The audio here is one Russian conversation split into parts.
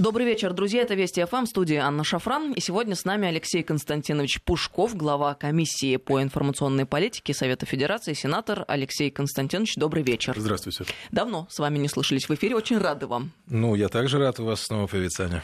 Добрый вечер, друзья. Это Вести ФМ, студия Анна Шафран. И сегодня с нами Алексей Константинович Пушков, глава комиссии по информационной политике Совета Федерации, сенатор Алексей Константинович. Добрый вечер. Здравствуйте. Давно с вами не слышались в эфире. Очень рады вам. Ну, я также рад вас снова появиться, Аня.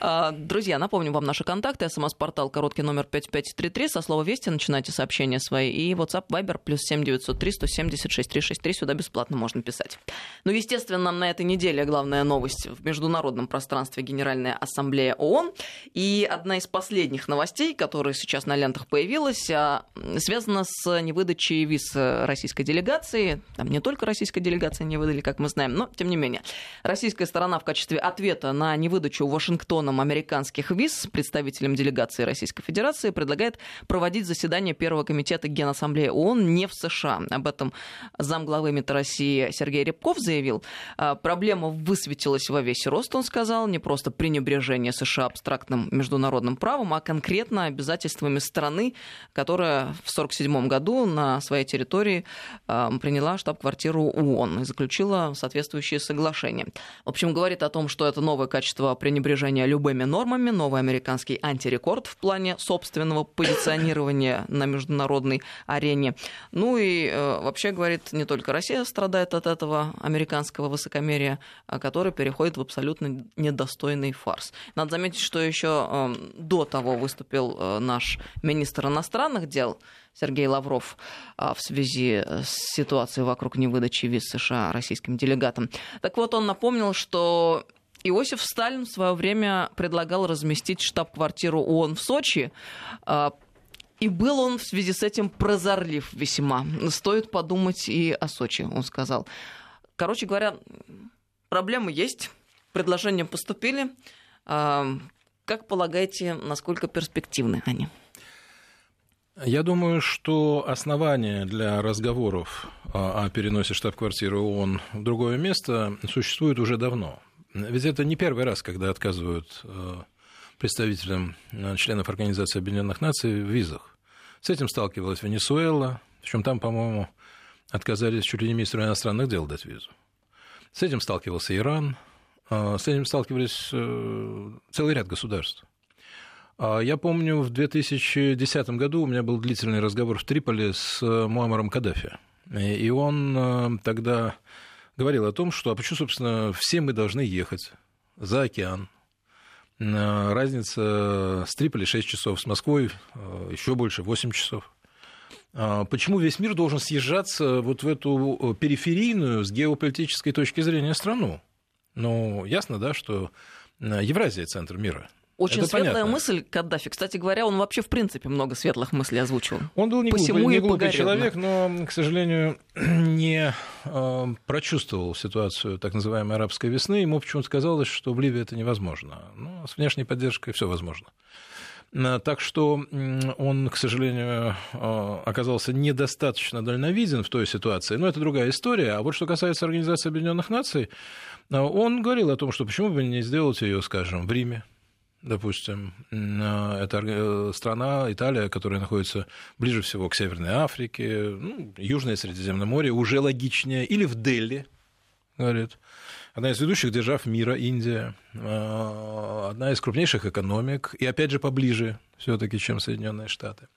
А, друзья, напомню вам наши контакты. СМС-портал короткий номер 5533. Со слова «Вести» начинайте сообщения свои. И WhatsApp Viber плюс 7903 176 363. Сюда бесплатно можно писать. Ну, естественно, на этой неделе главная новость в международном пространстве Генеральная Ассамблея ООН. И одна из последних новостей, которая сейчас на лентах появилась, а, связана с невыдачей виз российской делегации. Там не только российской делегации не выдали, как мы знаем, но тем не менее. Российская сторона в качестве ответа на невыдачу Вашингтоном американских виз представителям делегации Российской Федерации предлагает проводить заседание Первого комитета Генассамблеи ООН не в США. Об этом замглавы МИД России Сергей Рябков заявил. А, проблема высветилась во весь рост, он сказал, не просто пренебрежение США абстрактным международным правом, а конкретно обязательствами страны, которая в 1947 году на своей территории э, приняла штаб-квартиру ООН и заключила соответствующие соглашения. В общем, говорит о том, что это новое качество пренебрежения любыми нормами, новый американский антирекорд в плане собственного позиционирования на международной арене. Ну и э, вообще, говорит, не только Россия страдает от этого американского высокомерия, а который переходит в абсолютно недостойный достойный фарс. Надо заметить, что еще эм, до того выступил э, наш министр иностранных дел Сергей Лавров а, в связи с ситуацией вокруг невыдачи виз США российским делегатам. Так вот, он напомнил, что Иосиф Сталин в свое время предлагал разместить штаб-квартиру ООН в Сочи. А, и был он в связи с этим прозорлив весьма. Стоит подумать и о Сочи, он сказал. Короче говоря, проблемы есть предложения поступили. Как полагаете, насколько перспективны они? Я думаю, что основания для разговоров о переносе штаб-квартиры ООН в другое место существуют уже давно. Ведь это не первый раз, когда отказывают э, представителям членов Организации Объединенных Наций в визах. С этим сталкивалась Венесуэла, причем там, по-моему, отказались чуть ли не министру иностранных дел дать визу. С этим сталкивался Иран, а, с этим сталкивались э, целый ряд государств. А, я помню, в 2010 году у меня был длительный разговор в Триполи с э, Муамаром Каддафи. И он э, тогда говорил о том, что, а почему, собственно, все мы должны ехать за океан. Разница с Триполи 6 часов, с Москвой еще больше, 8 часов. А, почему весь мир должен съезжаться вот в эту периферийную с геополитической точки зрения страну? Ну, ясно, да, что Евразия – центр мира. Очень это светлая понятно. мысль Каддафи. Кстати говоря, он вообще, в принципе, много светлых мыслей озвучивал. Он был не глупый, не глупый человек, но, к сожалению, не э, прочувствовал ситуацию так называемой арабской весны. Ему почему-то казалось, что в Ливии это невозможно. Ну, с внешней поддержкой все возможно. Э, так что он, к сожалению, э, оказался недостаточно дальновиден в той ситуации. Но это другая история. А вот что касается Организации Объединенных Наций, он говорил о том, что почему бы не сделать ее, скажем, в Риме, допустим, это страна, Италия, которая находится ближе всего к Северной Африке, ну, Южное Средиземное море, уже логичнее, или в Дели, говорит. Одна из ведущих держав мира, Индия, а, одна из крупнейших экономик, и опять же поближе все-таки, чем Соединенные Штаты.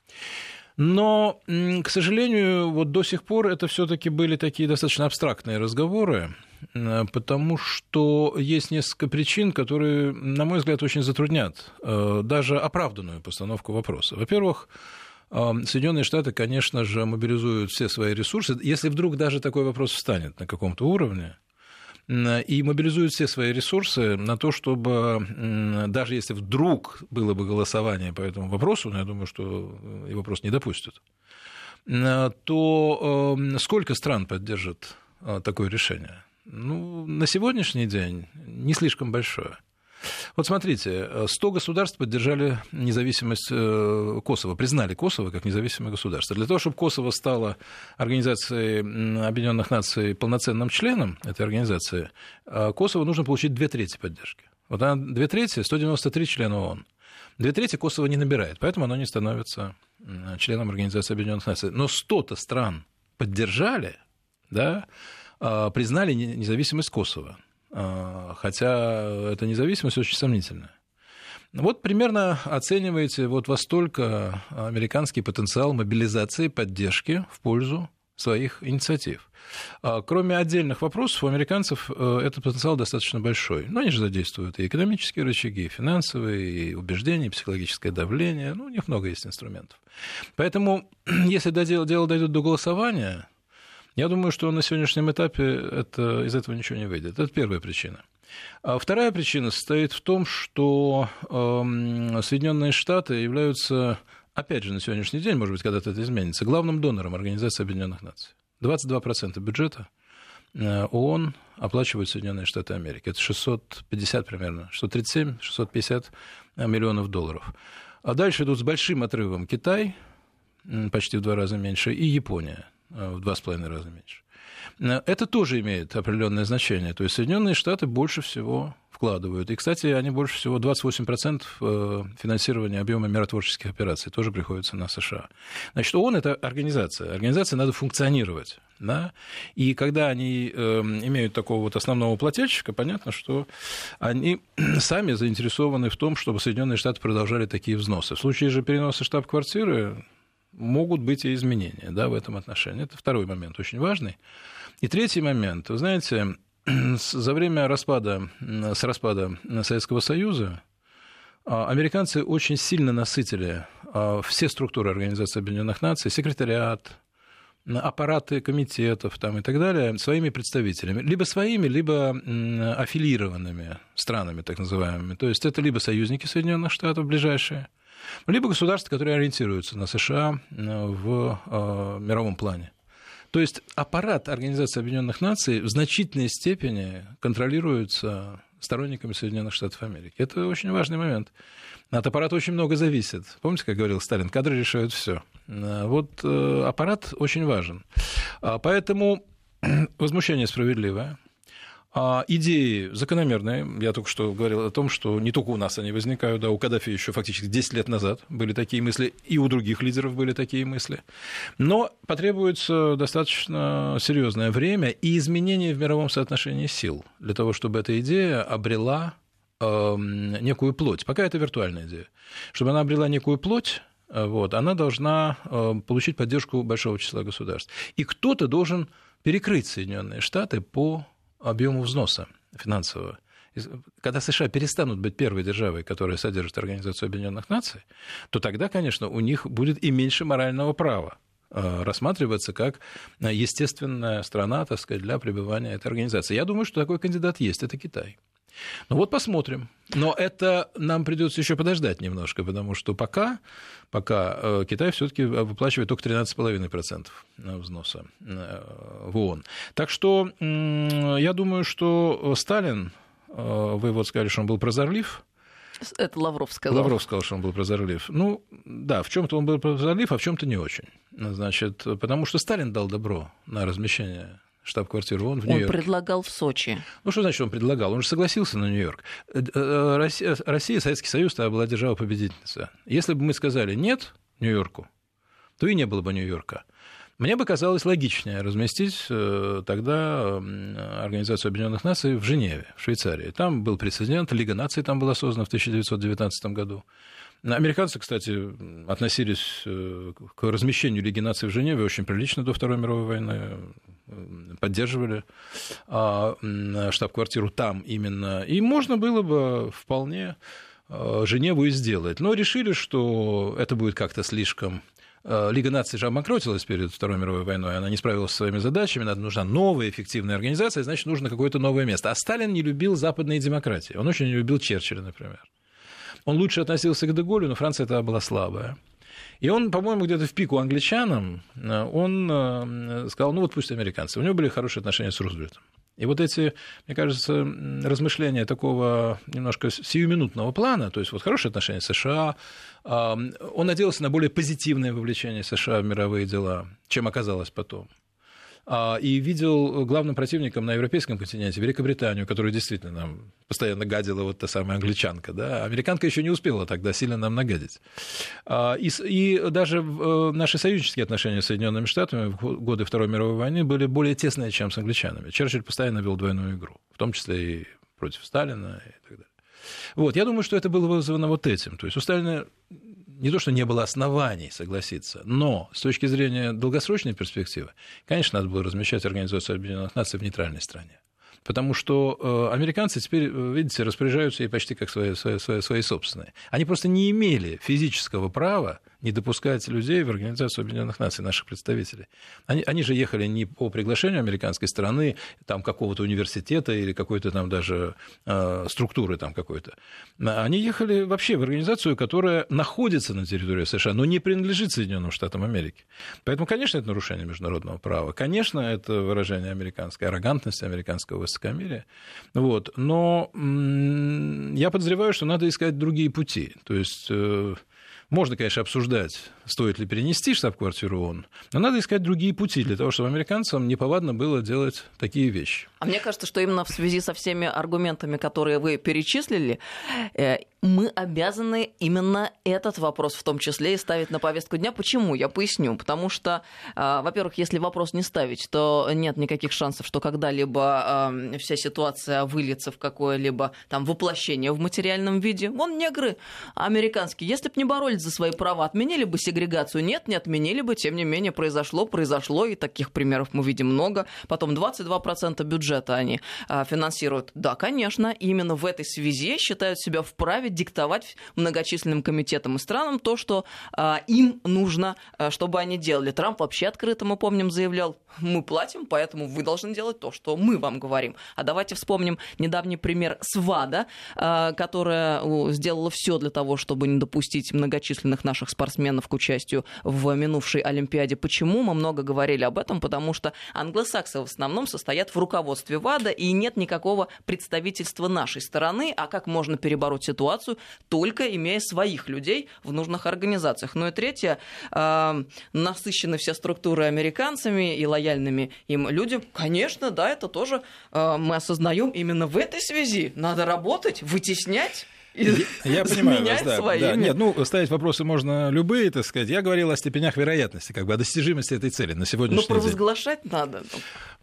Но, к сожалению, вот до сих пор это все-таки были такие достаточно абстрактные разговоры, потому что есть несколько причин, которые, на мой взгляд, очень затруднят э, даже оправданную постановку вопроса. Во-первых, э, Соединенные Штаты, конечно же, мобилизуют все свои ресурсы. Если вдруг даже такой вопрос встанет на каком-то уровне, и мобилизуют все свои ресурсы на то, чтобы даже если вдруг было бы голосование по этому вопросу, но я думаю, что и вопрос не допустят, то сколько стран поддержит э, такое решение? Ну, на сегодняшний день не слишком большое. Вот смотрите, 100 государств поддержали независимость э, Косово, признали Косово как независимое государство. Для того, чтобы Косово стало Организацией Объединенных Наций полноценным членом этой организации, э, Косово нужно получить две трети поддержки. Вот она две трети, 193 члена ООН. Две трети Косово не набирает, поэтому оно не становится членом Организации Объединенных Наций. Но 100-то стран поддержали, да, признали независимость Косово. Хотя эта независимость очень сомнительная. Вот примерно оцениваете вот во столько американский потенциал мобилизации, поддержки в пользу своих инициатив. А, кроме отдельных вопросов, у американцев э, этот потенциал достаточно большой. Но они же задействуют и экономические рычаги, и финансовые, и убеждения, и психологическое давление. Ну, у них много есть инструментов. Поэтому, если дело дойдет до голосования, я думаю, что на сегодняшнем этапе это, из этого ничего не выйдет. Это первая причина. А вторая причина состоит в том, что э, Соединенные Штаты являются, опять же, на сегодняшний день, может быть, когда-то это изменится, главным донором Организации Объединенных Наций. 22% бюджета э, ООН оплачивают Соединенные Штаты Америки. Это 650 примерно, 637, 650 миллионов долларов. А дальше идут с большим отрывом Китай, почти в два раза меньше, и Япония э, в два с половиной раза меньше. Э, это тоже имеет определенное значение. То есть Соединенные Штаты больше всего вкладывают. И, кстати, они больше всего 28% э, финансирования объема миротворческих операций тоже приходится на США. Значит, ООН – это организация. Организации надо функционировать. Да? И когда они э, имеют такого вот основного плательщика, понятно, что они сами заинтересованы в том, чтобы Соединенные Штаты продолжали такие взносы. В случае же переноса штаб-квартиры могут быть и изменения да, в этом отношении. Это второй момент очень важный. И третий момент. Вы знаете, за время распада, с распада Советского Союза а, американцы очень сильно насытили а, все структуры Организации Объединенных Наций, секретариат, аппараты комитетов там, и так далее своими представителями. Либо своими, либо аффилированными странами, так называемыми. То есть это либо союзники Соединенных Штатов ближайшие, либо государства, которые ориентируются на США в а, мировом плане. То есть аппарат Организации Объединенных Наций в значительной степени контролируется сторонниками Соединенных Штатов Америки. Это очень важный момент. От аппарата очень много зависит. Помните, как говорил Сталин, кадры решают все. Вот э, аппарат очень важен. А поэтому возмущение справедливое. А идеи закономерные. Я только что говорил о том, что не только у нас они возникают, да, у Каддафи еще фактически 10 лет назад были такие мысли, и у других лидеров были такие мысли. Но потребуется достаточно серьезное время и изменение в мировом соотношении сил для того, чтобы эта идея обрела э, некую плоть. Пока это виртуальная идея. Чтобы она обрела некую плоть, э, вот, она должна э, получить поддержку большого числа государств. И кто-то должен перекрыть Соединенные Штаты по объему взноса финансового. Когда США перестанут быть первой державой, которая содержит Организацию Объединенных Наций, то тогда, конечно, у них будет и меньше морального права э, рассматриваться как естественная страна, так сказать, для пребывания этой организации. Я думаю, что такой кандидат есть, это Китай. Ну вот посмотрим. Но это нам придется еще подождать немножко, потому что пока, пока э, Китай все-таки выплачивает только 13,5% взноса э, в ООН. Так что я думаю, что Сталин, э, вы вот сказали, что он был прозорлив, это Лавров сказал. Лавров сказал, что он был прозорлив. Ну, да, в чем-то он был прозорлив, а в чем-то не очень. Значит, потому что Сталин дал добро на размещение штаб-квартиру ООН в Нью-Йорке. Он предлагал в Сочи. Ну, что значит он предлагал? Он же согласился на Нью-Йорк. Э, э, Россия, Россия, Советский Союз тогда была держава-победительница. Если бы мы сказали «нет» Нью-Йорку, то и не было бы Нью-Йорка. Мне бы казалось логичнее разместить э, тогда Организацию Объединенных Наций в Женеве, в Швейцарии. Там был прецедент, Лига наций там была создана в 1919 году. Американцы, кстати, относились к размещению Лиги наций в Женеве очень прилично до Второй мировой войны, поддерживали а, штаб-квартиру там именно. И можно было бы вполне э, Женеву и сделать. Но решили, что это будет как-то слишком э, Лига наций же обмокротилась перед Второй мировой войной, она не справилась со своими задачами, надо нужна новая эффективная организация, значит, нужно какое-то новое место. А Сталин не любил западные демократии, он очень не любил Черчилля, например. Он лучше относился к Деголю, но Франция тогда была слабая. И он, по-моему, где-то в пику англичанам, э, он э, сказал, ну вот пусть американцы. У него были хорошие отношения с Рузвельтом. И вот эти, мне кажется, размышления такого немножко сиюминутного плана, то есть вот хорошие отношения с США, он надеялся на более позитивное вовлечение США в мировые дела, чем оказалось потом. А, и видел главным противником на европейском континенте Великобританию, которая действительно нам постоянно гадила вот та самая англичанка. Да? Американка еще не успела тогда сильно нам нагадить. А, и, и даже э, наши союзнические отношения с Соединенными Штатами в годы Второй мировой войны были более тесные, чем с англичанами. Черчилль постоянно вел двойную игру, в том числе и против Сталина и так далее. Вот, я думаю, что это было вызвано вот этим. То есть у Сталина не то, что не было оснований согласиться, но с точки зрения долгосрочной перспективы, конечно, надо было размещать Организацию Объединенных Наций в нейтральной стране. Потому что э, американцы теперь, э, видите, распоряжаются и почти как свои, свои, свои, свои собственные. Они просто не имели физического права не допускать людей в Организацию Объединенных Наций, наших представителей. Они, они же ехали не по приглашению американской стороны, там какого-то университета или какой-то там даже э, структуры там какой-то. Они ехали вообще в организацию, которая находится на территории США, но не принадлежит Соединенным Штатам Америки. Поэтому, конечно, это нарушение международного права. Конечно, это выражение американской аррогантности, американского высокомерия. Вот. Но я подозреваю, что надо искать другие пути. То есть э, можно, конечно, обсуждать, стоит ли перенести штаб-квартиру ООН, но надо искать другие пути для того, чтобы американцам неповадно было делать такие вещи. А мне кажется, что именно в связи со всеми аргументами, которые вы перечислили, э, мы обязаны именно этот вопрос в том числе и ставить на повестку дня. Почему? Я поясню. Потому что, а, во-первых, если вопрос не ставить, то нет никаких шансов, что когда-либо вся ситуация выльется в какое-либо там воплощение в материальном виде. Вон негры американские, если бы не боролись за свои права, отменили бы сегрегацию? Нет, не отменили бы. Тем не менее, произошло, произошло, и таких примеров мы видим много. Потом 22% бюджета они а, финансируют. Да, конечно, именно в этой связи считают себя вправе диктовать многочисленным комитетам и странам то, что а, им нужно, а, чтобы они делали. Трамп вообще открыто, мы помним, заявлял, мы платим, поэтому вы должны делать то, что мы вам говорим. А давайте вспомним недавний пример СВАДа, которая сделала все для того, чтобы не допустить многочисленных наших спортсменов к участию в минувшей Олимпиаде. Почему? Мы много говорили об этом, потому что англосаксы в основном состоят в руководстве ВАДА, и нет никакого представительства нашей стороны, а как можно перебороть ситуацию, только имея своих людей в нужных организациях. Ну и третье, э, насыщены все структуры американцами и лояльными им людям. Конечно, да, это тоже э, мы осознаем именно в этой связи. Надо работать, вытеснять я понимаю вас, да, да. Нет, ну, ставить вопросы можно любые, так сказать. Я говорил о степенях вероятности, как бы о достижимости этой цели на сегодняшний день. Ну, провозглашать день. надо,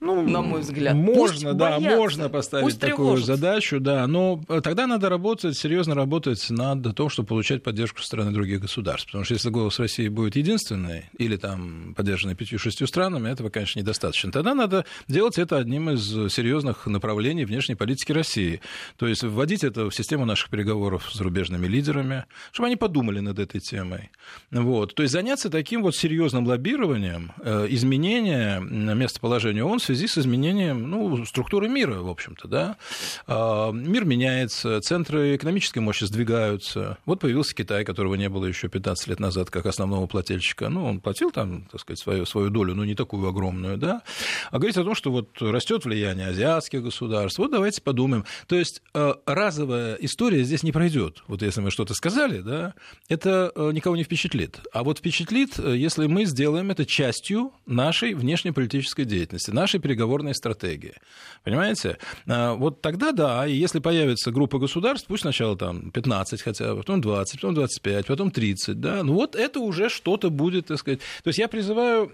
ну, на мой взгляд. Можно, Пусть да, боятся. можно поставить Пусть такую тревожатся. задачу, да, но тогда надо работать, серьезно работать над том, чтобы получать поддержку со стороны других государств. Потому что если голос России будет единственный, или там поддержанный пятью-шестью странами, этого, конечно, недостаточно. Тогда надо делать это одним из серьезных направлений внешней политики России. То есть вводить это в систему наших переговоров переговоров с зарубежными лидерами, чтобы они подумали над этой темой. Вот. То есть заняться таким вот серьезным лоббированием э, изменения местоположения ООН в связи с изменением ну, структуры мира, в общем-то. Да? Э, мир меняется, центры экономической мощи сдвигаются. Вот появился Китай, которого не было еще 15 лет назад как основного плательщика. Ну, он платил там, так сказать, свою, свою долю, но не такую огромную, да. А говорить о том, что вот растет влияние азиатских государств, вот давайте подумаем. То есть э, разовая история здесь не пройдет. Вот если мы что-то сказали, да, это э, никого не впечатлит. А вот впечатлит, э, если мы сделаем это частью нашей внешнеполитической деятельности, нашей переговорной стратегии. Понимаете? А, вот тогда да, и если появится группа государств, пусть сначала там 15 хотя бы, потом 20, потом 25, потом 30, да, ну вот это уже что-то будет, так сказать. То есть я призываю,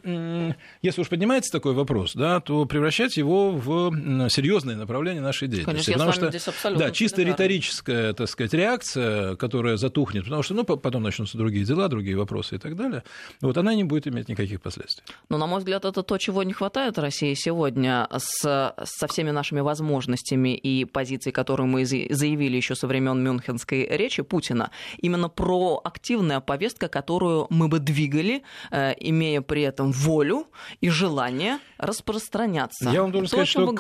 если уж поднимается такой вопрос, да, то превращать его в серьезное направление нашей деятельности. Конечно, Потому что, да, чисто риторическое, так сказать, сказать, реакция, которая затухнет, потому что ну, потом начнутся другие дела, другие вопросы и так далее, вот она не будет иметь никаких последствий. Но, на мой взгляд, это то, чего не хватает России сегодня с, со всеми нашими возможностями и позицией, которую мы заявили еще со времен Мюнхенской речи Путина. Именно проактивная повестка, которую мы бы двигали, э, имея при этом волю и желание распространяться. Я вам должен то, сказать, что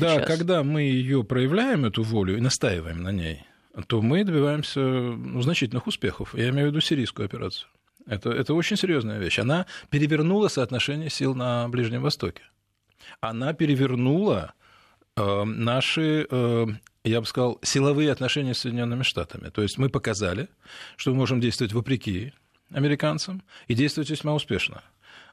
да, сейчас. когда мы ее проявляем, эту волю, и настаиваем на ней, то мы добиваемся ну, значительных успехов. Я имею в виду сирийскую операцию. Это, это очень серьезная вещь. Она перевернула соотношение сил на Ближнем Востоке. Она перевернула э, наши, э, я бы сказал, силовые отношения с Соединенными Штатами. То есть мы показали, что мы можем действовать вопреки американцам и действовать весьма успешно.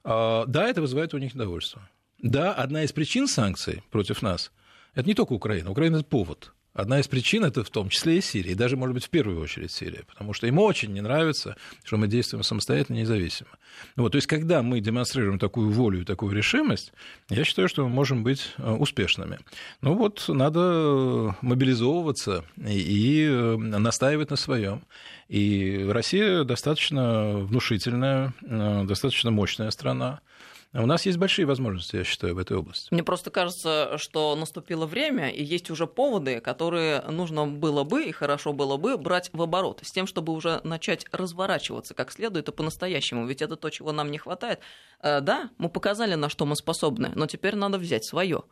Э, да, это вызывает у них недовольство. Да, одна из причин санкций против нас – это не только Украина. Украина – это повод – Одна из причин это в том числе и Сирия, и даже, может быть, в первую очередь Сирия, потому что им очень не нравится, что мы действуем самостоятельно, независимо. Вот, то есть, когда мы демонстрируем такую волю и такую решимость, я считаю, что мы можем быть э, успешными. Ну вот, надо мобилизовываться и э, настаивать на своем. И Россия достаточно внушительная, э, достаточно мощная страна. У нас есть большие возможности, я считаю, в этой области. Мне просто кажется, что наступило время, и есть уже поводы, которые нужно было бы и хорошо было бы брать в оборот, с тем, чтобы уже начать разворачиваться как следует и по-настоящему. Ведь это то, чего нам не хватает. Э, да, мы показали, на что мы способны, но теперь надо взять свое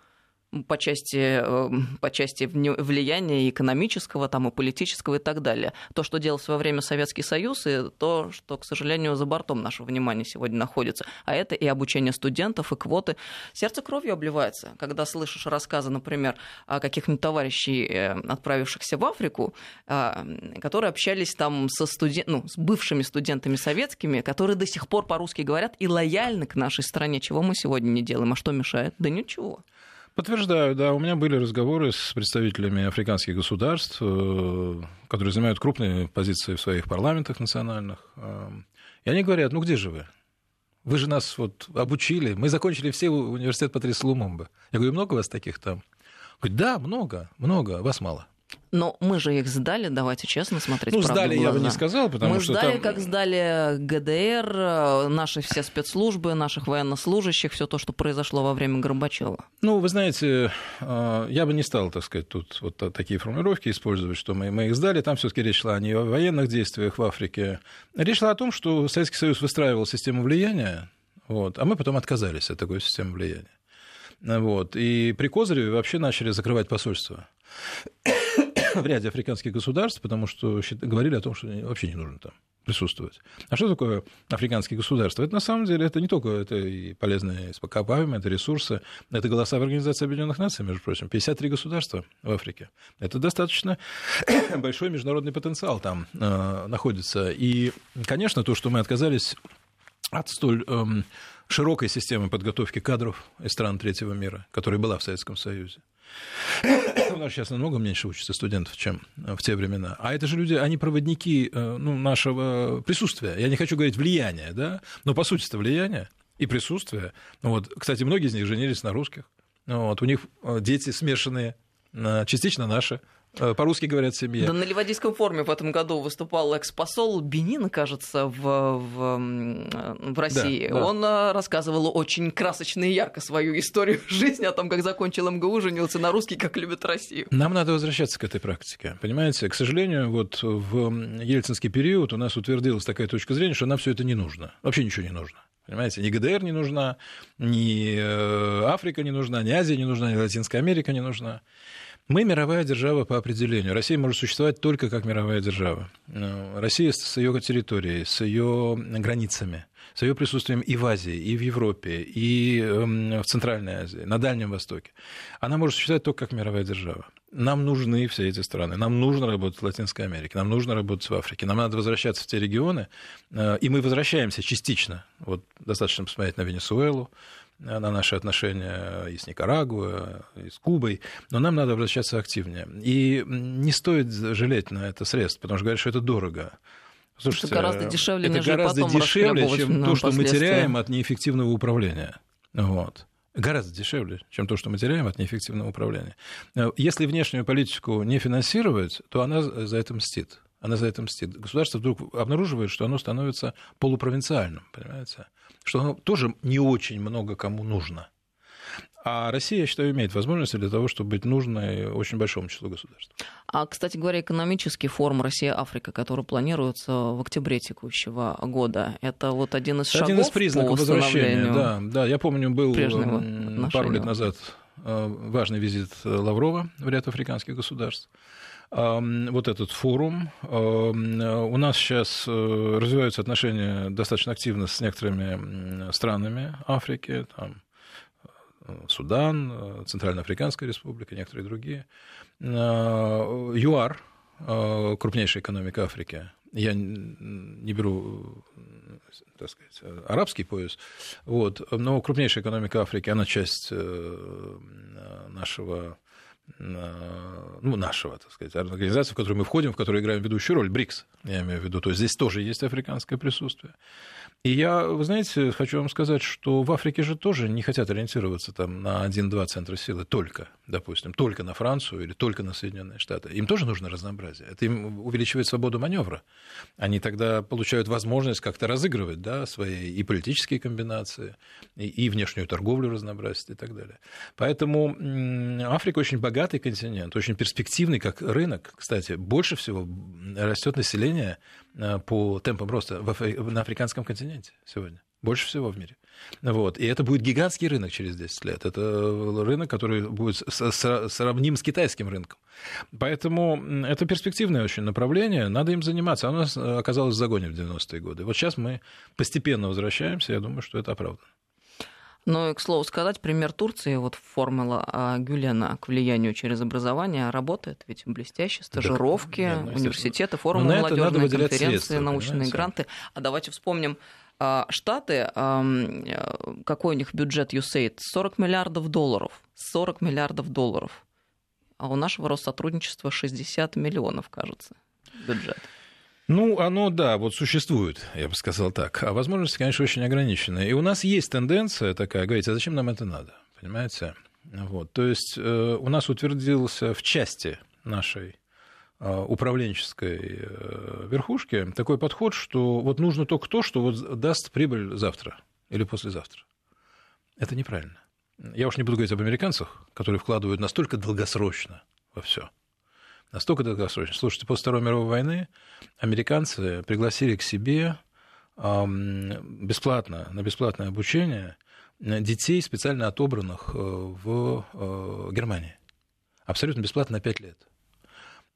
по части, эм, по части влияния экономического, там, и политического и так далее. То, что делал в свое время Советский Союз, и то, что, к сожалению, за бортом нашего внимания сегодня находится. А это и обучение студентов, и квоты. Сердце кровью обливается, когда слышишь рассказы, например, о каких-нибудь товарищей, э, отправившихся в Африку, а, которые общались там со студен... ну, с бывшими студентами советскими, которые до сих пор по-русски говорят и лояльны к нашей стране, чего мы сегодня не делаем. А что мешает? Да ничего. Подтверждаю, да. У меня были разговоры с представителями африканских государств, э, которые занимают крупные позиции в своих парламентах национальных. Э, и они говорят, ну где же вы? Вы же нас вот обучили, мы закончили все университет Патрис Лумумба. Я говорю, много вас таких там? Говорит, да, много, много, вас мало. Но мы же их сдали, давайте честно смотреть. Ну, сдали я бы не сказал, потому мы что. Мы сдали, там... как сдали ГДР, наши все спецслужбы, наших военнослужащих, все то, что произошло во время Горбачева. Ну, вы знаете, э, я бы не стал, так сказать, тут вот такие формулировки использовать, что мы, мы их сдали. Там все-таки речь шла не о военных действиях в Африке. Речь шла о том, что Советский Союз выстраивал систему влияния, вот, а мы потом отказались от такой системы влияния. Вот. И при Козыреве вообще начали закрывать посольство в ряде африканских государств, потому что говорили о том, что вообще не нужно там присутствовать. А что такое африканские государства? Это на самом деле это не только это и полезные ископаемые, это ресурсы, это голоса в Организации Объединенных Наций, между прочим, 53 государства в Африке. Это достаточно большой международный потенциал там э, находится. И, конечно, то, что мы отказались от столь э, широкой системы подготовки кадров из стран третьего мира, которая была в Советском Союзе, у нас сейчас намного меньше учатся студентов, чем в те времена. А это же люди, они проводники э, ну, нашего присутствия. Я не хочу говорить влияния, да, но по сути это влияние и присутствие. Вот, кстати, многие из них женились на русских. Вот, у них э, дети смешанные, э, частично наши. Э, по-русски говорят семья. Да, на Ливадийском форуме в этом году выступал экс-посол Бенина, кажется, в, в, в России. Да, да. Он э, рассказывал очень красочно и ярко свою историю жизни о том, как закончил МГУ, женился на русский, как любит Россию. Нам надо возвращаться к этой практике. Понимаете, к сожалению, вот в ельцинский период у нас утвердилась такая точка зрения, что нам все это не нужно. Вообще ничего не нужно. Понимаете, ни ГДР не нужна, ни э, Африка не нужна, ни Азия не нужна, ни Латинская Америка не нужна. Мы мировая держава по определению. Россия может существовать только как мировая держава. Ну, Россия с ее территорией, с ее границами, с ее присутствием и в Азии, и в Европе, и эм, в Центральной Азии, на Дальнем Востоке. Она может существовать только как мировая держава. Нам нужны все эти страны. Нам нужно работать в Латинской Америке, нам нужно работать в Африке, нам надо возвращаться в те регионы, э, и мы возвращаемся частично. Вот достаточно посмотреть на Венесуэлу, на наши отношения и с Никарагуа, и с Кубой, но нам надо обращаться активнее. И не стоит жалеть на это средств, потому что говорят, что это дорого. Слушайте, это гораздо дешевле, это гораздо дешевле, чем то, что мы теряем от неэффективного управления. Вот. Гораздо дешевле, чем то, что мы теряем от неэффективного управления. Если внешнюю политику не финансировать, то она за это мстит. Она за это мстит. Государство вдруг обнаруживает, что оно становится полупровинциальным, понимаете? что оно тоже не очень много кому нужно. А Россия, я считаю, имеет возможности для того, чтобы быть нужной очень большому числу государств. А, кстати говоря, экономический форум Россия-Африка, который планируется в октябре текущего года, это вот один из шагов Один из признаков возвращения, да, да. Я помню, был пару лет назад э, важный визит Лаврова в ряд африканских государств вот этот форум. У нас сейчас э, развиваются отношения достаточно активно с некоторыми странами Африки, там, э, Судан, э, Центральноафриканская республика, некоторые другие. ЮАР, крупнейшая экономика Африки, я не беру так сказать, арабский пояс, вот, но крупнейшая экономика Африки, она часть нашего ну, нашего, так сказать, организации, в которую мы входим, в которой играем ведущую роль, БРИКС, я имею в виду. То есть здесь тоже есть африканское присутствие. И я, вы знаете, хочу вам сказать, что в Африке же тоже не хотят ориентироваться там на один-два центра силы только, допустим, только на Францию или только на Соединенные Штаты. Им тоже нужно разнообразие. Это им увеличивает свободу маневра. Они тогда получают возможность как-то разыгрывать да, свои и политические комбинации, и, и внешнюю торговлю разнообразить и так далее. Поэтому Африка очень богатый континент, очень перспективный как рынок. Кстати, больше всего растет население по темпам роста на африканском континенте сегодня. Больше всего в мире. Вот. И это будет гигантский рынок через 10 лет. Это рынок, который будет сравним с китайским рынком. Поэтому это перспективное очень направление, надо им заниматься. Оно оказалось в загоне в 90-е годы. Вот сейчас мы постепенно возвращаемся, я думаю, что это оправдано. Ну и, к слову сказать, пример Турции, вот формула а, Гюлена к влиянию через образование работает, ведь блестяще, стажировки, да, нет, ну, университеты, форумы молодежные, конференции, средства, научные понимаете? гранты. А давайте вспомним а, Штаты, какой у них бюджет USAID? 40 миллиардов долларов. 40 миллиардов долларов. А у нашего Россотрудничества 60 миллионов, кажется, бюджет. Ну, оно, да, вот существует, я бы сказал так. А возможности, конечно, очень ограниченные. И у нас есть тенденция такая, говорить, а зачем нам это надо? Понимаете? Вот. То есть э, у нас утвердился в части нашей э, управленческой э, верхушки такой подход, что вот нужно только то, что вот даст прибыль завтра или послезавтра. Это неправильно. Я уж не буду говорить об американцах, которые вкладывают настолько долгосрочно во все настолько долгосрочно. Слушайте, после Второй мировой войны американцы пригласили к себе бесплатно, на бесплатное обучение детей, специально отобранных э, в э, Германии. Абсолютно бесплатно на 5 лет.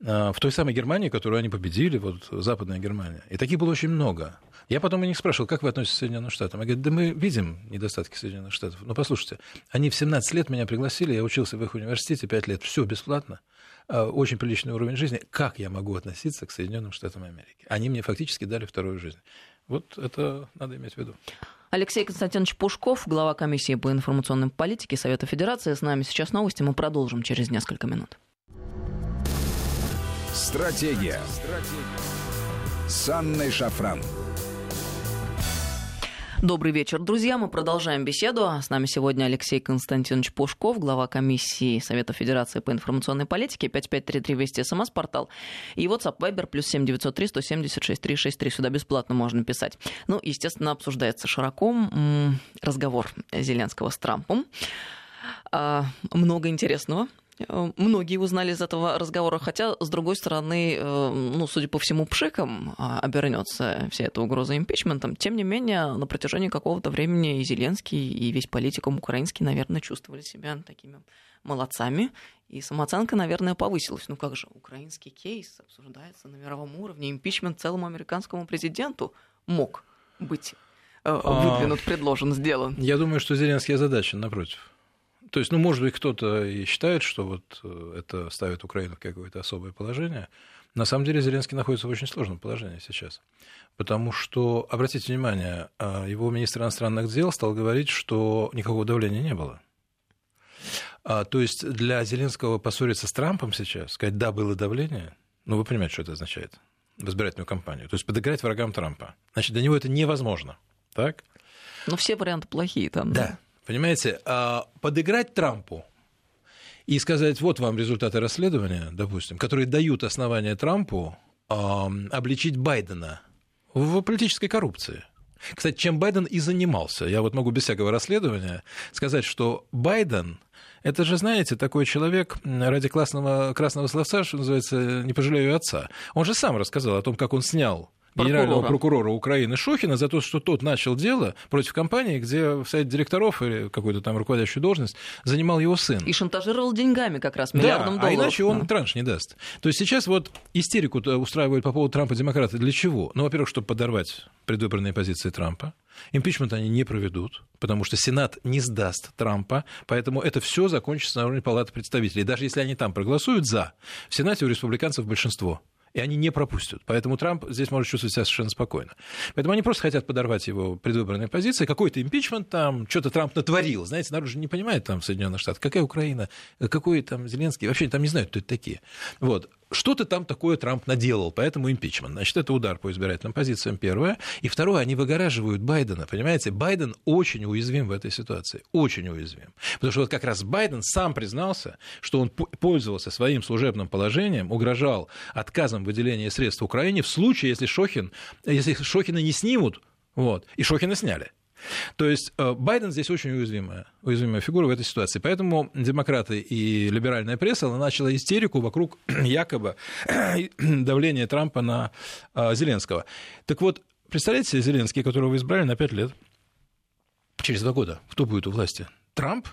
А, в той самой Германии, которую они победили, вот Западная Германия. И таких было очень много. Я потом у них спрашивал, как вы относитесь к Соединенным Штатам? Они говорят, да мы видим недостатки Соединенных Штатов. Но послушайте, они в 17 лет меня пригласили, я учился в их университете 5 лет, все бесплатно. Э, очень приличный уровень жизни, как я могу относиться к Соединенным Штатам Америки? Они мне фактически дали вторую жизнь. Вот это надо иметь в виду. Алексей Константинович Пушков, глава комиссии по информационной политике Совета Федерации. С нами сейчас новости. Мы продолжим через несколько минут. Стратегия. Стратегия. С Анной Шафран. Добрый вечер, друзья. Мы продолжаем беседу. С нами сегодня Алексей Константинович Пушков, глава комиссии Совета Федерации по информационной политике, 5533 Вести СМС-портал. И WhatsApp Viber плюс 7903 176 363. Сюда бесплатно можно писать. Ну, естественно, обсуждается широко разговор Зеленского с Трампом. А, много интересного многие узнали из этого разговора, хотя, с другой стороны, э, ну, судя по всему, пшиком а, обернется вся эта угроза импичментом. Тем не менее, на протяжении какого-то времени и Зеленский, и весь политикум украинский, наверное, чувствовали себя такими молодцами, и самооценка, наверное, повысилась. Ну как же, украинский кейс обсуждается на мировом уровне, импичмент целому американскому президенту мог быть э, а, выдвинут, предложен, сделан. Я думаю, что Зеленский озадачен, напротив. То есть, ну, может быть, кто-то и считает, что вот э, это ставит Украину в какое-то особое положение. На самом деле Зеленский находится в очень сложном положении сейчас. Потому что, обратите внимание, а, его министр иностранных дел стал говорить, что никакого давления не было. А, то есть для Зеленского поссориться с Трампом сейчас, сказать, да, было давление, ну, вы понимаете, что это означает в избирательную кампанию. То есть подыграть врагам Трампа. Значит, для него это невозможно. Так? Но все варианты плохие там. Да. да. Понимаете, а подыграть Трампу и сказать, вот вам результаты расследования, допустим, которые дают основания Трампу обличить Байдена в политической коррупции. Кстати, чем Байден и занимался. Я вот могу без всякого расследования сказать, что Байден это же, знаете, такой человек ради классного, красного словца, что называется, не пожалею отца. Он же сам рассказал о том, как он снял генерального прокурора Украины Шохина за то, что тот начал дело против компании, где в совете директоров или какую-то там руководящую должность занимал его сын. И шантажировал деньгами как раз, миллиардом да, долларов. а иначе он да. транш не даст. То есть сейчас вот истерику устраивают по поводу Трампа демократы. Для чего? Ну, во-первых, чтобы подорвать предвыборные позиции Трампа. Импичмент они не проведут, потому что Сенат не сдаст Трампа, поэтому это все закончится на уровне Палаты представителей. Даже если они там проголосуют за, в Сенате у республиканцев большинство. И они не пропустят. Поэтому Трамп здесь может чувствовать себя совершенно спокойно. Поэтому они просто хотят подорвать его предвыборные позиции. Какой-то импичмент там, что-то Трамп натворил. Знаете, народ же не понимает там в Соединенных Штатах, какая Украина, какой там Зеленский. Вообще там не знают, кто это такие. Вот что-то там такое Трамп наделал, поэтому импичмент. Значит, это удар по избирательным позициям, первое. И второе, они выгораживают Байдена, понимаете? Байден очень уязвим в этой ситуации, очень уязвим. Потому что вот как раз Байден сам признался, что он пользовался своим служебным положением, угрожал отказом выделения средств Украине в случае, если Шохин, если Шохина не снимут, вот, и Шохина сняли. То есть э, Байден здесь очень уязвимая, уязвимая фигура в этой ситуации. Поэтому демократы и либеральная пресса начала истерику вокруг якобы давления Трампа на э, Зеленского. Так вот, представляете себе Зеленский, которого избрали на 5 лет, через два года, кто будет у власти? Трамп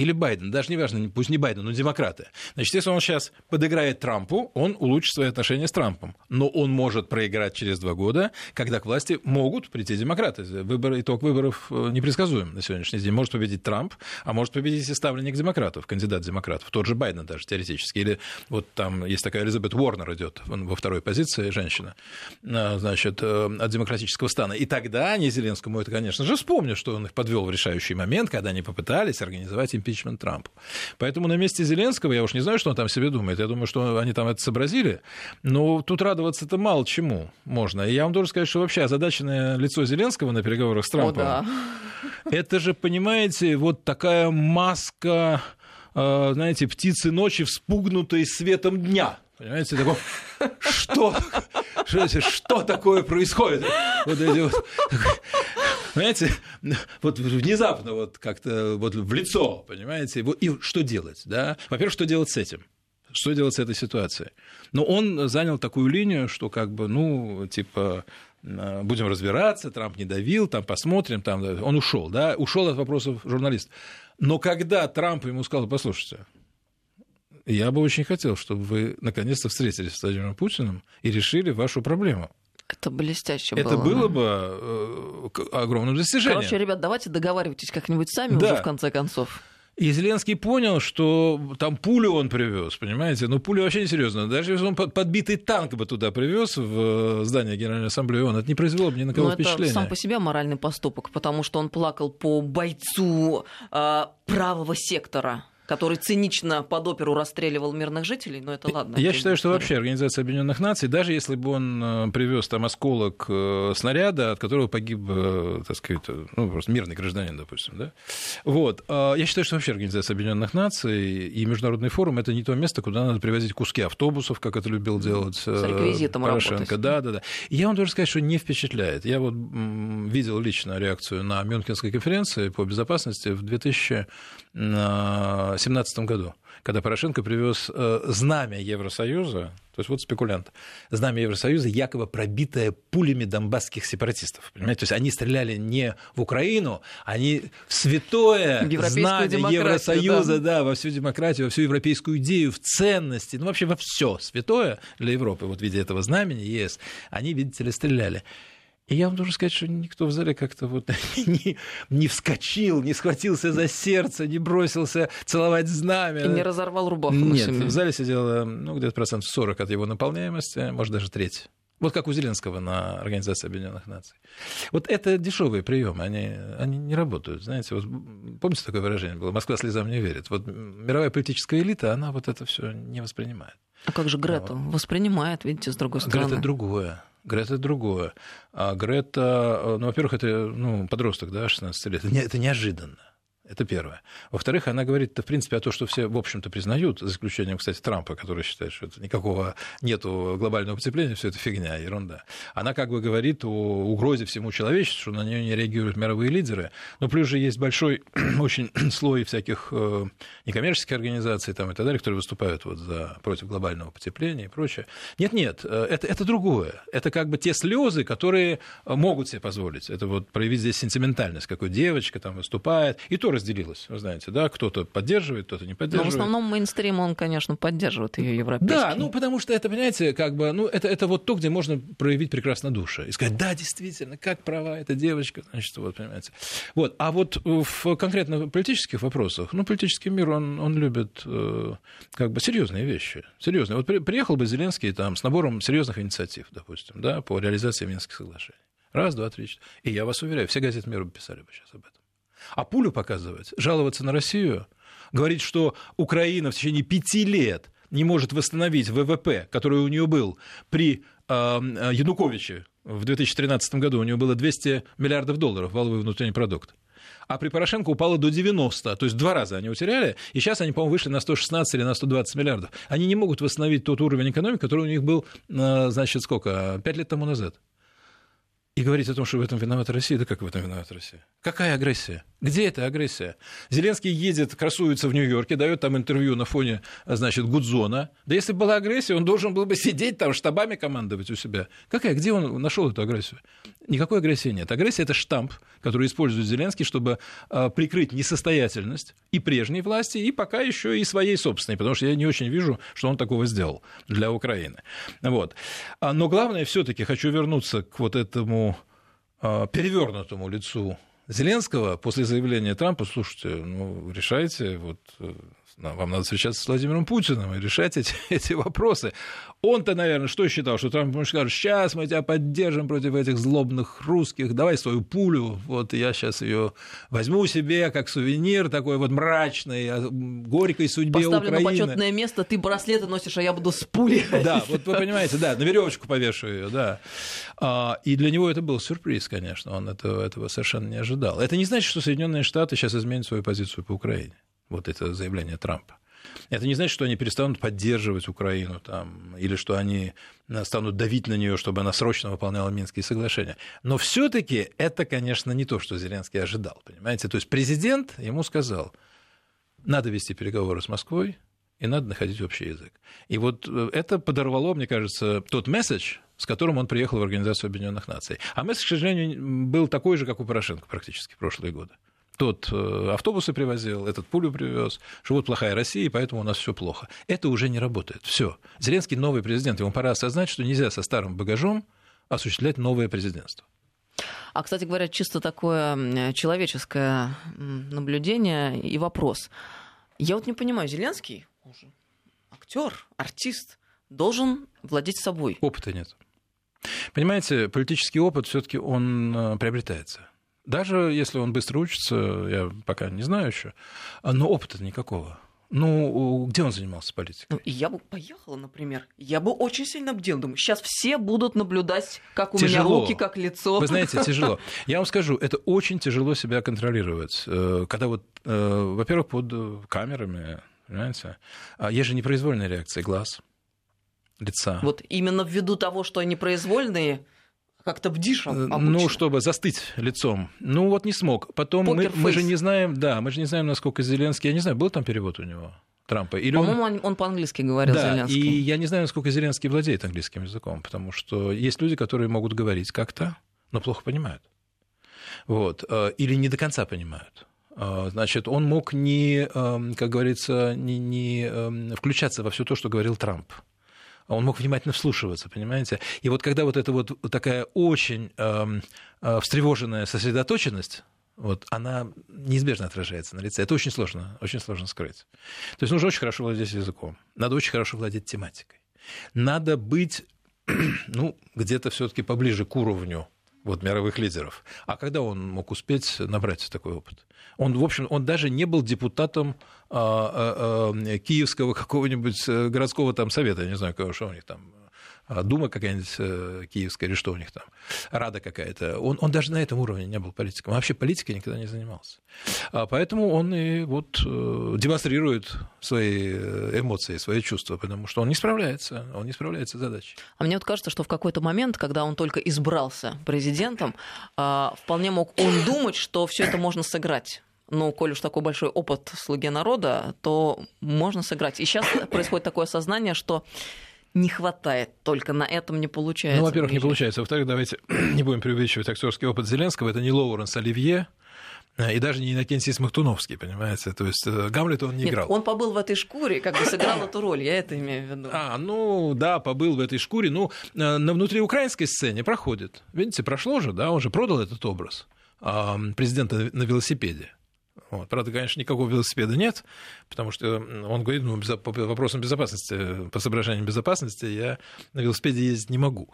или Байден, даже неважно, пусть не Байден, но демократы. Значит, если он сейчас подыграет Трампу, он улучшит свои отношения с Трампом. Но он может проиграть через два года, когда к власти могут прийти демократы. Выбор, итог выборов э, непредсказуем на сегодняшний день. Может победить Трамп, а может победить и ставленник демократов, кандидат демократов. Тот же Байден даже теоретически. Или вот там есть такая Элизабет Уорнер идет во второй позиции, женщина, э, значит, э, от демократического стана. И тогда они Зеленскому это, конечно же, вспомнят, что он их подвел в решающий момент, когда они попытались организовать импичмент Трампу. Поэтому на месте Зеленского, я уж не знаю, что он там себе думает, я думаю, что они там это сообразили, но тут радоваться-то мало чему можно. И я вам должен сказать, что вообще озадаченное лицо Зеленского на переговорах с Трампом, О, да. это же, понимаете, вот такая маска, э, знаете, птицы ночи, вспугнутой светом дня. Понимаете, такое, что, что, что такое происходит? Вот эти вот, Понимаете, вот внезапно вот как-то вот в лицо, понимаете, и что делать, да? Во-первых, что делать с этим? Что делать с этой ситуацией? Но он занял такую линию, что как бы, ну, типа, э, будем разбираться, Трамп не давил, там посмотрим, там он ушел, да, ушел от вопросов журналист. Но когда Трамп ему сказал, послушайте, я бы очень хотел, чтобы вы наконец-то встретились с Владимиром Путиным и решили вашу проблему. Это блестяще было. Это было бы э, огромным достижением. Короче, ребят, давайте договаривайтесь как-нибудь сами да. уже в конце концов. И Зеленский понял, что там пулю он привез, понимаете? Но пуля вообще не серьезно. Даже если он подбитый танк бы туда привез в здание Генеральной Ассамблеи ООН, это не произвело бы ни на кого Но впечатления. Это сам по себе моральный поступок, потому что он плакал по бойцу э, правого сектора который цинично под оперу расстреливал мирных жителей, но это ладно. Я считаю, что вообще Организация Объединенных Наций, даже если бы он э, привез там осколок э, снаряда, от которого погиб, э, так сказать, ну, просто мирный гражданин, допустим, да, вот, я считаю, что вообще Организация Объединенных Наций и Международный форум это не то место, куда надо привозить куски автобусов, как это любил делать С реквизитом Порошенко. Работать. Да, да, да. Я вам должен сказать, что не впечатляет. Я вот видел лично реакцию на Мюнхенской конференции по безопасности в 2000 2017 году, когда Порошенко привез э, знамя Евросоюза, то есть вот спекулянт, знамя Евросоюза, якобы пробитое пулями донбасских сепаратистов. Понимаете? То есть они стреляли не в Украину, они в святое знамя Евросоюза, да. да, во всю демократию, во всю европейскую идею, в ценности, ну вообще во все святое для Европы, вот в виде этого знамени ЕС, они, видите ли, стреляли. И я вам должен сказать, что никто в зале как-то вот не, не вскочил, не схватился за сердце, не бросился целовать знамя. И не разорвал рубаху. Нет, в зале сидело ну, где-то процентов 40 от его наполняемости, может, даже треть. Вот как у Зеленского на Организации Объединенных Наций. Вот это дешевые приемы, они, они не работают. Знаете, вот, помните такое выражение было? Москва слезам не верит. Вот мировая политическая элита, она вот это все не воспринимает. А как же Грета? Вот. Воспринимает, видите, с другой стороны. Грета другое. Грета другое. А Грета, э, ну, во-первых, это ну, подросток, да, 16 лет. Это неожиданно. Это первое. Во-вторых, она говорит, в принципе, о том, что все, в общем-то, признают, за исключением, кстати, Трампа, который считает, что это никакого нету глобального потепления, все это фигня, ерунда. Она как бы говорит о угрозе всему человечеству, что на нее не реагируют мировые лидеры. Но плюс же есть большой очень слой всяких э, некоммерческих организаций там, и так далее, которые выступают вот за, против глобального потепления и прочее. Нет-нет, э, это, это другое. Это как бы те слезы, которые могут себе позволить. Это вот проявить здесь сентиментальность, какой девочка там выступает. И то разделилась, вы знаете, да, кто-то поддерживает, кто-то не поддерживает. Но в основном мейнстрим, он, конечно, поддерживает ее европейский. Да, ну потому что это, понимаете, как бы, ну это, это вот то, где можно проявить прекрасно душа и сказать, да, действительно, как права эта девочка, значит, вот, понимаете. Вот, а вот в конкретно политических вопросах, ну, политический мир, он, он любит э, как бы серьезные вещи, серьезные. Вот при, приехал бы Зеленский там с набором серьезных инициатив, допустим, да, по реализации Минских соглашений. Раз, два, три, четыре. И я вас уверяю, все газеты мира писали бы сейчас об этом. А пулю показывать, жаловаться на Россию, говорить, что Украина в течение пяти лет не может восстановить ВВП, который у нее был при э, Януковиче в 2013 году, у нее было 200 миллиардов долларов валовый внутренний продукт. А при Порошенко упало до 90, то есть два раза они утеряли, и сейчас они, по-моему, вышли на 116 или на 120 миллиардов. Они не могут восстановить тот уровень экономики, который у них был, э, значит, сколько, пять лет тому назад. И говорить о том, что в этом виновата Россия, да как в этом виновата Россия? Какая агрессия? Где эта агрессия? Зеленский едет, красуется в Нью-Йорке, дает там интервью на фоне, значит, Гудзона. Да если была агрессия, он должен был бы сидеть там, штабами командовать у себя. Какая? Где он нашел эту агрессию? Никакой агрессии нет. Агрессия – это штамп, который использует Зеленский, чтобы э, прикрыть несостоятельность и прежней власти, и пока еще и своей собственной, потому что я не очень вижу, что он такого сделал для Украины. Вот. А, но главное, все-таки хочу вернуться к вот этому перевернутому лицу Зеленского после заявления Трампа, слушайте, ну, решайте, вот э, вам надо встречаться с Владимиром Путиным и решать эти, эти вопросы. Он-то, наверное, что считал, что Трамп может скажет, сейчас мы тебя поддержим против этих злобных русских, давай свою пулю, вот я сейчас ее возьму себе как сувенир такой вот мрачный, о горькой судьбе Поставлю Украины. на почетное место, ты браслеты носишь, а я буду с пулей. Да, вот вы понимаете, да, на веревочку повешу ее, да. А, и для него это был сюрприз, конечно, он этого, этого совершенно не ожидал. Это не значит, что Соединенные Штаты сейчас изменят свою позицию по Украине вот это заявление Трампа. Это не значит, что они перестанут поддерживать Украину там, или что они э, станут давить на нее, чтобы она срочно выполняла Минские соглашения. Но все-таки это, конечно, не то, что Зеленский ожидал. Понимаете? То есть президент ему сказал, надо вести переговоры с Москвой, и надо находить общий язык. И вот э, это подорвало, мне кажется, тот месседж, с которым он приехал в Организацию Объединенных Наций. А месседж, к сожалению, был такой же, как у Порошенко практически в прошлые годы тот э, автобусы привозил, этот пулю привез, что вот плохая Россия, и поэтому у нас все плохо. Это уже не работает. Все. Зеленский новый президент. Ему пора осознать, что нельзя со старым багажом осуществлять новое президентство. А, кстати говоря, чисто такое человеческое наблюдение и вопрос. Я вот не понимаю, Зеленский, актер, артист, должен владеть собой. Опыта нет. Понимаете, политический опыт все-таки он э, приобретается. Даже если он быстро учится, я пока не знаю еще, но опыта никакого. Ну, где он занимался политикой? Ну, я бы поехала, например. Я бы очень сильно бдел. Думаю, сейчас все будут наблюдать, как у тяжело. меня руки, как лицо. Вы знаете, тяжело. Я вам скажу, это очень тяжело себя контролировать. Э, когда вот, э, во-первых, под камерами, понимаете, а есть же непроизвольная реакция глаз, лица. Вот именно ввиду того, что они произвольные, как-то бдишь э, Ну, чтобы застыть лицом. Ну, вот не смог. Потом мы, мы же не знаем, да, мы же не знаем, насколько Зеленский, я не знаю, был там перевод у него? Трампа. Или По-моему, он, он по-английски говорил, да, Зеленский. И я не знаю, насколько Зеленский владеет английским языком, потому что есть люди, которые могут говорить как-то, но плохо понимают. Вот. Э, или не до конца понимают. Э, значит, он мог не, эм, как говорится, не, не эм, включаться во все то, что говорил Трамп он мог внимательно вслушиваться, понимаете? И вот когда вот эта вот такая очень э, э, встревоженная сосредоточенность, вот, она неизбежно отражается на лице. Это очень сложно, очень сложно скрыть. То есть нужно очень хорошо владеть языком, надо очень хорошо владеть тематикой. Надо быть, ну, где-то все таки поближе к уровню вот, мировых лидеров. А когда он мог успеть набрать такой опыт? Он, в общем, он даже не был депутатом а, а, а, Киевского какого-нибудь э, городского там совета, я не знаю, что у них там, Дума какая-нибудь э, киевская или что у них там, Рада какая-то. Он, он даже на этом уровне не был политиком. Он вообще политикой никогда не занимался. А поэтому он и вот э, демонстрирует свои э, эмоции, свои чувства, потому что он не справляется, он не справляется с задачей. А мне вот кажется, что в какой-то момент, когда он только избрался президентом, а, вполне мог он думать, что все это можно сыграть ну, коль уж такой большой опыт слуги народа, то можно сыграть. И сейчас происходит такое осознание, что не хватает, только на этом не получается. Ну, во-первых, не получается. Во-вторых, давайте не будем преувеличивать актерский опыт Зеленского. Это не Лоуренс Оливье, И даже не Иннокентий Смахтуновский, понимаете? То есть э, Гамлет он не Нет, играл. он побыл в этой шкуре, как бы сыграл эту роль, я это имею в виду. А, ну да, побыл в этой шкуре. Ну, э, на внутриукраинской сцене проходит. Видите, прошло же, да, он же продал этот образ президента на велосипеде. Вот. Правда, конечно, никакого велосипеда нет, потому что он говорит, ну, по вопросам безопасности, по соображениям безопасности я на велосипеде ездить не могу.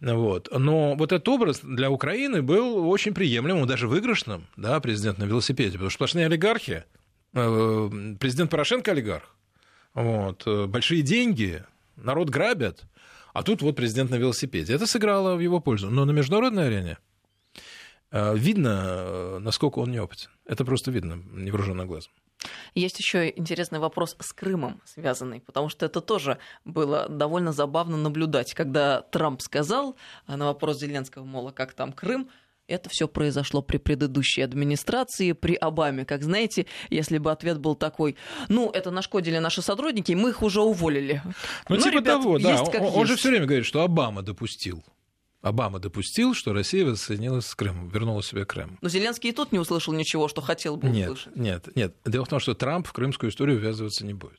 Вот. Но вот этот образ для Украины был очень приемлемым, даже выигрышным, да, президент на велосипеде, потому что сплошные олигархи, э, президент Порошенко олигарх, вот, э, большие деньги, народ грабят, а тут вот президент на велосипеде. Это сыграло в его пользу. Но на международной арене видно, э, насколько он неопытен. Это просто видно невооруженным глазом. Есть еще интересный вопрос с Крымом связанный, потому что это тоже было довольно забавно наблюдать, когда Трамп сказал э, на вопрос Зеленского, мол, а как там Крым, это все произошло при предыдущей администрации, при Обаме. Как знаете, если бы ответ был такой, ну, это нашкодили наши сотрудники, мы их уже уволили. Ну, ну типа ребят, того, да. Он, он же все время говорит, что Обама допустил. Обама допустил, что Россия воссоединилась с Крымом, вернула себе Крым. Но Зеленский и тут не услышал ничего, что хотел бы нет, услышать. Нет, нет. Дело в том, что Трамп в крымскую историю ввязываться не будет.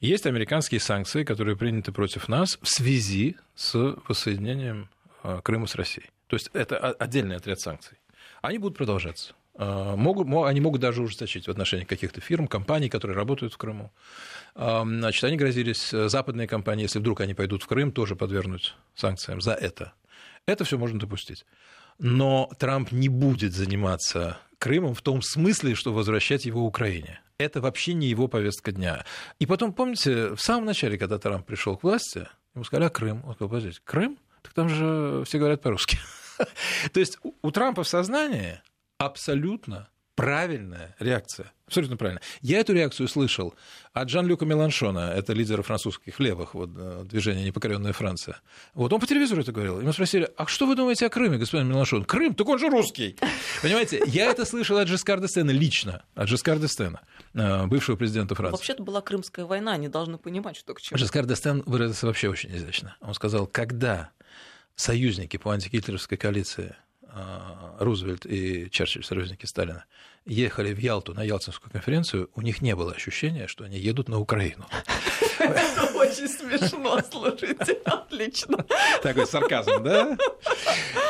Есть американские санкции, которые приняты против нас в связи с воссоединением а, Крыма с Россией. То есть это отдельный отряд санкций. Они будут продолжаться. А, могут, они могут даже ужесточить в отношении каких-то фирм, компаний, которые работают в Крыму. А, значит, они грозились, э, западные компании, если вдруг они пойдут в Крым, тоже подвергнуть санкциям за это. Это все можно допустить. Но Трамп не будет заниматься Крымом в том смысле, что возвращать его Украине. Это вообще не его повестка дня. И потом, помните, в самом начале, когда Трамп пришел к власти, ему сказали, а Крым? Он сказал, подождите, Крым? Так там же все говорят по-русски. То есть у Трампа в сознании абсолютно правильная реакция. Абсолютно правильно. Я эту реакцию слышал от Жан-Люка Меланшона, это лидера французских левых, вот, э, движения «Непокоренная Франция». Вот он по телевизору это говорил. Ему спросили, а что вы думаете о Крыме, господин Меланшон? Крым? Так он же русский. Понимаете, я это слышал от Жескарда Стена лично, от Жескарда Стена, э, бывшего президента Франции. Вообще-то была Крымская война, они должны понимать, что к чему. Жескарда Стен выразился вообще очень изящно. Он сказал, когда союзники по антигитлеровской коалиции Рузвельт и Черчилль, союзники Сталина, ехали в Ялту на Ялтинскую конференцию, у них не было ощущения, что они едут на Украину. Это очень смешно, слушайте, отлично. Такой сарказм, да?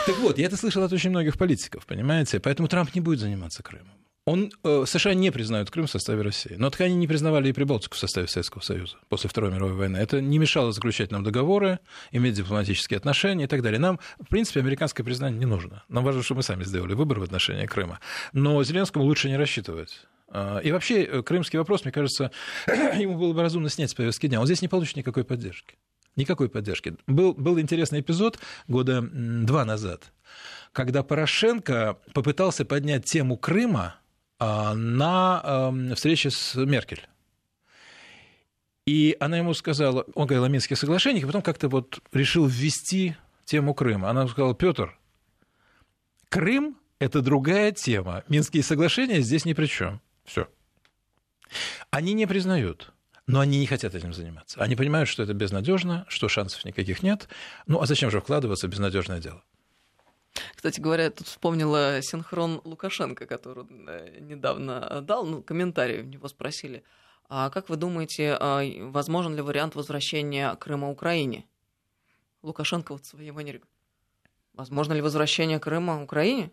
Так вот, я это слышал от очень многих политиков, понимаете? Поэтому Трамп не будет заниматься Крымом. Он, э, США не признают Крым в составе России. Но так они не признавали и Прибалтику в составе Советского Союза после Второй мировой войны. Это не мешало заключать нам договоры, иметь дипломатические отношения и так далее. Нам, в принципе, американское признание не нужно. Нам важно, что мы сами сделали выбор в отношении Крыма. Но Зеленскому лучше не рассчитывать. А, и вообще, э, крымский вопрос, мне кажется, ему было бы разумно снять с повестки дня. Он здесь не получит никакой поддержки. Никакой поддержки. Был, был интересный эпизод года два назад, когда Порошенко попытался поднять тему Крыма на эм, встрече с Меркель. И она ему сказала, он говорил о Минских соглашениях, и потом как-то вот решил ввести тему Крыма. Она сказала, Петр, Крым – это другая тема. Минские соглашения здесь ни при чем. Все. Они не признают, но они не хотят этим заниматься. Они понимают, что это безнадежно, что шансов никаких нет. Ну а зачем же вкладываться в безнадежное дело? Кстати говоря, я тут вспомнила синхрон Лукашенко, который э, недавно дал, ну, комментарий, у него спросили, а как вы думаете, а, возможен ли вариант возвращения Крыма Украине? Лукашенко вот в своей манере возможно ли возвращение Крыма Украине?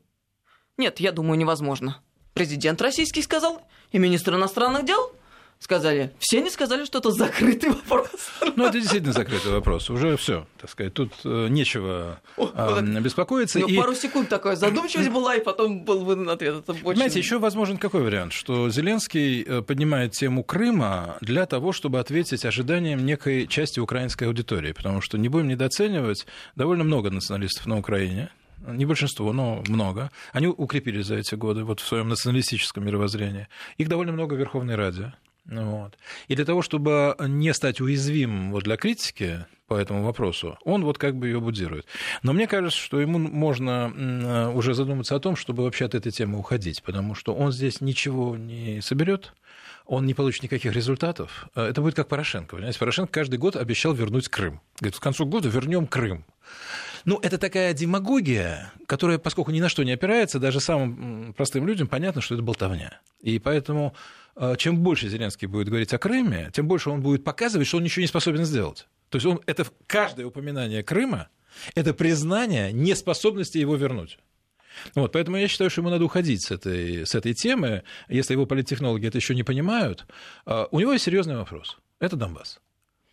Нет, я думаю, невозможно. Президент российский сказал, и министр иностранных дел – сказали. Все не сказали, что это закрытый вопрос. Ну, это действительно закрытый вопрос. Уже все, так сказать, тут э, нечего э, беспокоиться. Ну, и... Пару секунд такая задумчивость была, и потом был выдан ответ. Это очень... Понимаете, еще возможен какой вариант? Что Зеленский э, поднимает тему Крыма для того, чтобы ответить ожиданиям некой части украинской аудитории. Потому что не будем недооценивать, довольно много националистов на Украине, не большинство, но много. Они укрепились за эти годы вот в своем националистическом мировоззрении. Их довольно много в Верховной Раде. Вот. И для того, чтобы не стать уязвимым вот для критики по этому вопросу, он вот как бы ее будирует. Но мне кажется, что ему можно уже задуматься о том, чтобы вообще от этой темы уходить, потому что он здесь ничего не соберет, он не получит никаких результатов. Это будет как Порошенко. Понимаете? Порошенко каждый год обещал вернуть Крым. Говорит, в конце года вернем Крым. Ну, это такая демагогия, которая, поскольку ни на что не опирается, даже самым простым людям понятно, что это болтовня. И поэтому э, чем больше Зеленский будет говорить о Крыме, тем больше он будет показывать, что он ничего не способен сделать. То есть он, это каждое упоминание Крыма – это признание неспособности его вернуть. Вот, поэтому я считаю, что ему надо уходить с этой, с этой темы. Если его политтехнологи это еще не понимают, э, у него есть серьезный вопрос. Это Донбасс.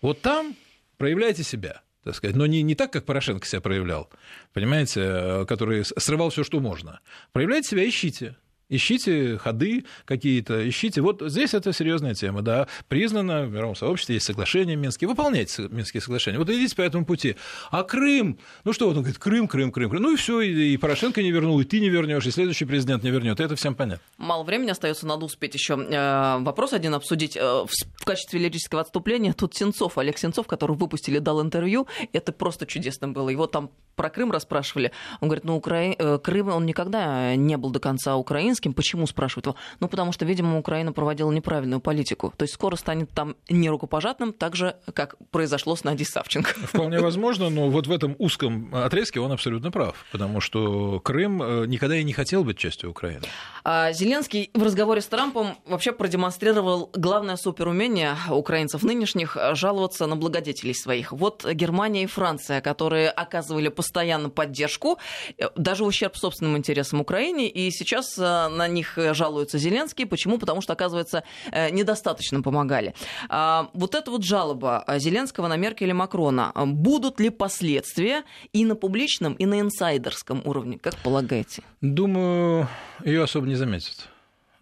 Вот там проявляйте себя так сказать, но не, не так, как Порошенко себя проявлял, понимаете, э, который срывал все, что можно. Проявляйте себя, ищите ищите ходы какие-то, ищите. Вот здесь это серьезная тема, да, признано в мировом сообществе, есть соглашения Минские, выполняйте Минские соглашения. Вот идите по этому пути. А Крым, ну что, он говорит, Крым, Крым, Крым, Крым. Ну и все, и, Порошенко не вернул, и ты не вернешь, и следующий президент не вернет. Это всем понятно. Мало времени остается, надо успеть еще э, вопрос один обсудить. Э, в качестве лирического отступления тут Сенцов, Олег Сенцов, который выпустили, дал интервью. Это просто чудесно было. Его там про Крым расспрашивали. Он говорит, ну, Укра... Э, Крым, он никогда не был до конца украинским. Почему, спрашивают его? Ну, потому что, видимо, Украина проводила неправильную политику. То есть скоро станет там не рукопожатным, так же, как произошло с Надей Савченко. Вполне возможно, но вот в этом узком отрезке он абсолютно прав, потому что Крым э, никогда и не хотел быть частью Украины. А Зеленский в разговоре с Трампом вообще продемонстрировал главное суперумение украинцев нынешних – жаловаться на благодетелей своих. Вот Германия и Франция, которые оказывали постоянно поддержку, э, даже в ущерб собственным интересам Украине, и сейчас э, на них жалуются Зеленский. Почему? Потому что, оказывается, э, недостаточно помогали. А, вот эта вот жалоба Зеленского на Меркель и Макрона. Будут ли последствия и на публичном, и на инсайдерском уровне, как полагаете? Думаю, ее особо не заметят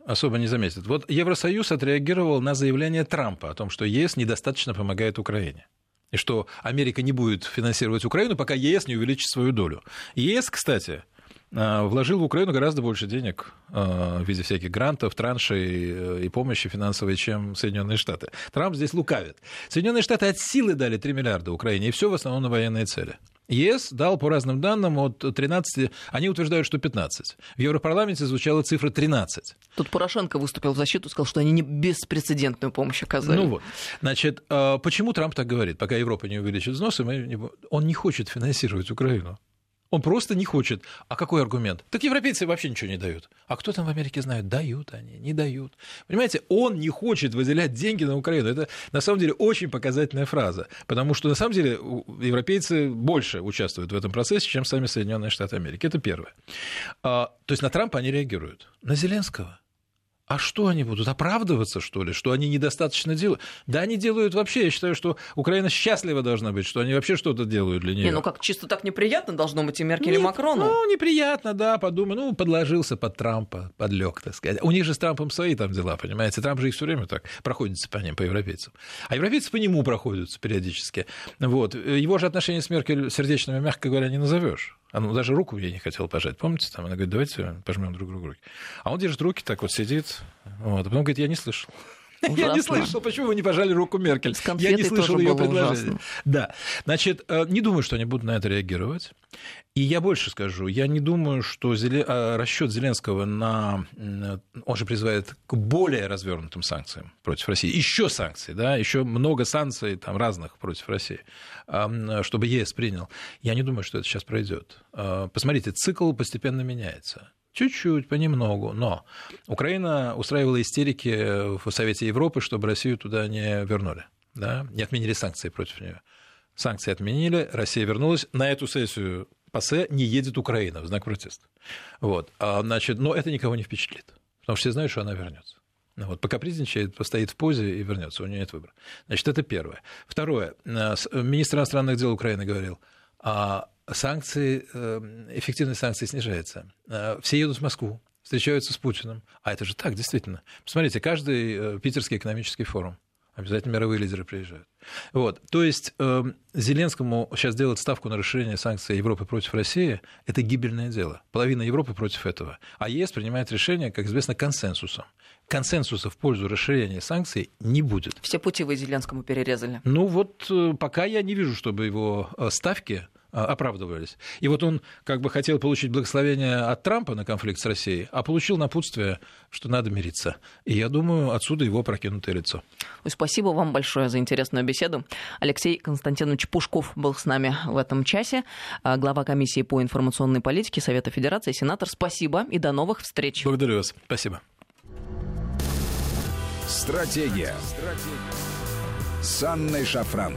особо не заметят. Вот Евросоюз отреагировал на заявление Трампа о том, что ЕС недостаточно помогает Украине и что Америка не будет финансировать Украину, пока ЕС не увеличит свою долю. ЕС, кстати, э, вложил в Украину гораздо больше денег э, в виде всяких грантов, траншей э, и помощи финансовой, чем Соединенные Штаты. Трамп здесь лукавит. Соединенные Штаты от силы дали 3 миллиарда Украине, и все в основном на военные цели. ЕС дал по разным данным от 13, они утверждают, что 15. В Европарламенте звучала цифра 13. Тут Порошенко выступил в защиту, сказал, что они не беспрецедентную помощь оказали. Ну вот. Значит, а почему Трамп так говорит? Пока Европа не увеличит взносы, он не хочет финансировать Украину. Он просто не хочет. А какой аргумент? Так европейцы вообще ничего не дают. А кто там в Америке знает? Дают они, не дают. Понимаете, он не хочет выделять деньги на Украину. Это на самом деле очень показательная фраза. Потому что на самом деле европейцы больше участвуют в этом процессе, чем сами Соединенные Штаты Америки. Это первое. А, то есть на Трампа они реагируют. На Зеленского а что они будут? Оправдываться, что ли? Что они недостаточно делают? Да они делают вообще. Я считаю, что Украина счастлива должна быть, что они вообще что-то делают для нее. Не, ну как, чисто так неприятно должно быть и Меркель, Нет, и Макрону? Ну, неприятно, да, подумай. Ну, подложился под Трампа, подлег, так сказать. У них же с Трампом свои там дела, понимаете? Трамп же их все время так проходится по ним, по европейцам. А европейцы по нему проходятся периодически. Вот. Его же отношения с Меркель сердечными, мягко говоря, не назовешь. Она даже руку ей не хотела пожать. Помните, там она говорит, давайте пожмем друг другу руки. А он держит руки, так вот сидит. Вот. А потом говорит, я не слышал. Я не слышал, почему вы не пожали руку Меркель. Я не слышал ее предложение. Ужасно. Да. Значит, э, не думаю, что они будут на это реагировать. И я больше скажу, я не думаю, что Зеле... А, расчет Зеленского на... Он же призывает к более развернутым санкциям против России. Еще санкции, да, еще много санкций там, разных против России, чтобы ЕС принял. Я не думаю, что это сейчас пройдет. Посмотрите, цикл постепенно меняется. Чуть-чуть, понемногу. Но Украина устраивала истерики в Совете Европы, чтобы Россию туда не вернули. Да? Не отменили санкции против нее. Санкции отменили, Россия вернулась. На эту сессию ПАСЕ не едет Украина в знак протеста. Вот. А, значит, но это никого не впечатлит, потому что все знают, что она вернется. Вот, пока капризничает, постоит в позе и вернется, у нее нет выбора. Значит, это первое. Второе. Министр иностранных дел Украины говорил, а санкции, э, эффективность санкций снижается. Э, все едут в Москву, встречаются с Путиным. А это же так, действительно. Посмотрите, каждый питерский экономический форум – Обязательно мировые лидеры приезжают. Вот. То есть э, Зеленскому сейчас делать ставку на расширение санкций Европы против России – это гибельное дело. Половина Европы против этого. А ЕС принимает решение, как известно, консенсусом. Консенсуса в пользу расширения санкций не будет. Все пути вы Зеленскому перерезали. Ну вот э, пока я не вижу, чтобы его э, ставки оправдывались. И вот он как бы хотел получить благословение от Трампа на конфликт с Россией, а получил напутствие, что надо мириться. И я думаю, отсюда его прокинутое лицо. Спасибо вам большое за интересную беседу. Алексей Константинович Пушков был с нами в этом часе, а, глава комиссии по информационной политике Совета Федерации, сенатор. Спасибо и до новых встреч. Благодарю вас. Спасибо. Стратегия. Стратегия. С Анной Шафран.